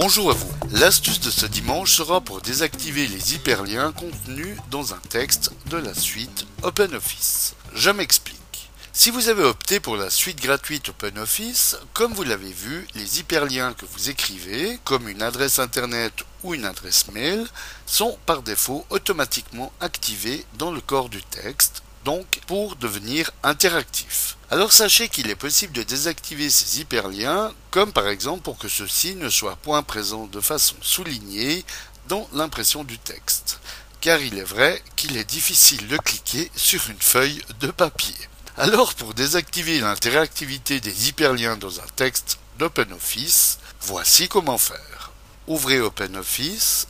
Bonjour à vous. L'astuce de ce dimanche sera pour désactiver les hyperliens contenus dans un texte de la suite OpenOffice. Je m'explique. Si vous avez opté pour la suite gratuite OpenOffice, comme vous l'avez vu, les hyperliens que vous écrivez, comme une adresse internet ou une adresse mail, sont par défaut automatiquement activés dans le corps du texte donc pour devenir interactif. Alors sachez qu'il est possible de désactiver ces hyperliens, comme par exemple pour que ceux-ci ne soient point présents de façon soulignée dans l'impression du texte. Car il est vrai qu'il est difficile de cliquer sur une feuille de papier. Alors pour désactiver l'interactivité des hyperliens dans un texte d'OpenOffice, voici comment faire. Ouvrez OpenOffice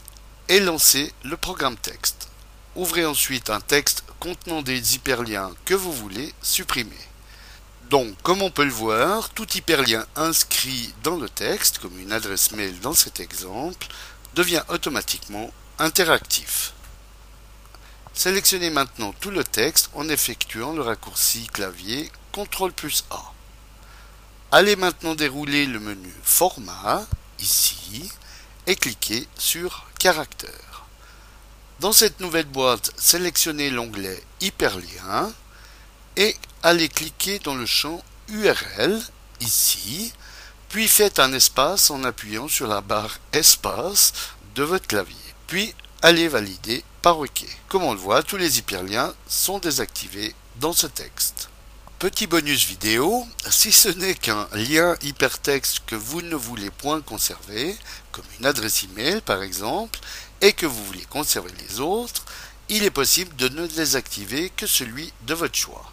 et lancez le programme texte. Ouvrez ensuite un texte contenant des hyperliens que vous voulez supprimer. Donc, comme on peut le voir, tout hyperlien inscrit dans le texte, comme une adresse mail dans cet exemple, devient automatiquement interactif. Sélectionnez maintenant tout le texte en effectuant le raccourci clavier CTRL plus A. Allez maintenant dérouler le menu Format, ici, et cliquez sur Caractère. Dans cette nouvelle boîte, sélectionnez l'onglet Hyperlien et allez cliquer dans le champ URL, ici, puis faites un espace en appuyant sur la barre Espace de votre clavier. Puis allez valider par OK. Comme on le voit, tous les hyperliens sont désactivés dans ce texte. Petit bonus vidéo, si ce n'est qu'un lien hypertexte que vous ne voulez point conserver, comme une adresse email par exemple, et que vous voulez conserver les autres, il est possible de ne désactiver que celui de votre choix.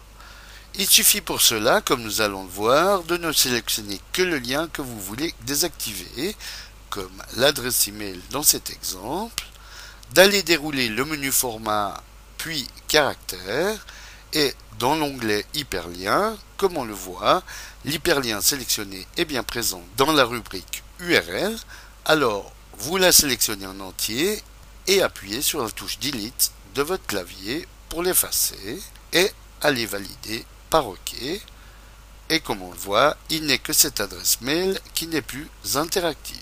Il suffit pour cela, comme nous allons le voir, de ne sélectionner que le lien que vous voulez désactiver, comme l'adresse email dans cet exemple, d'aller dérouler le menu format puis caractère et dans l'onglet hyperlien, comme on le voit, l'hyperlien sélectionné est bien présent dans la rubrique URL, alors vous la sélectionnez en entier et appuyez sur la touche Delete de votre clavier pour l'effacer et allez valider par OK. Et comme on le voit, il n'est que cette adresse mail qui n'est plus interactive.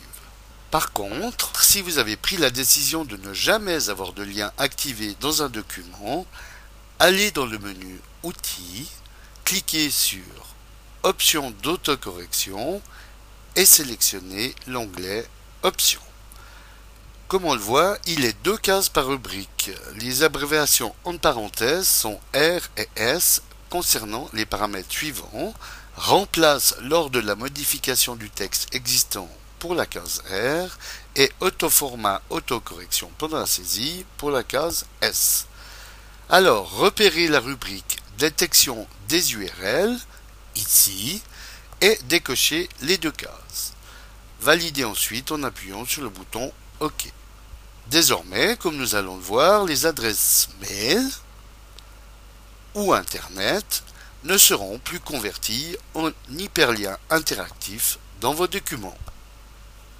Par contre, si vous avez pris la décision de ne jamais avoir de lien activé dans un document, allez dans le menu Outils, cliquez sur Options d'autocorrection et sélectionnez l'onglet Options. Comme on le voit, il est deux cases par rubrique. Les abréviations en parenthèse sont R et S concernant les paramètres suivants. Remplace lors de la modification du texte existant pour la case R et autoformat autocorrection pendant la saisie pour la case S. Alors, repérez la rubrique détection des URL ici et décochez les deux cases. Validez ensuite en appuyant sur le bouton OK. Désormais, comme nous allons le voir, les adresses mail ou Internet ne seront plus converties en hyperliens interactifs dans vos documents.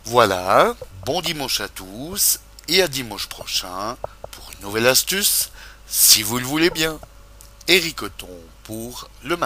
Voilà, bon dimanche à tous et à dimanche prochain pour une nouvelle astuce, si vous le voulez bien. Eric pour le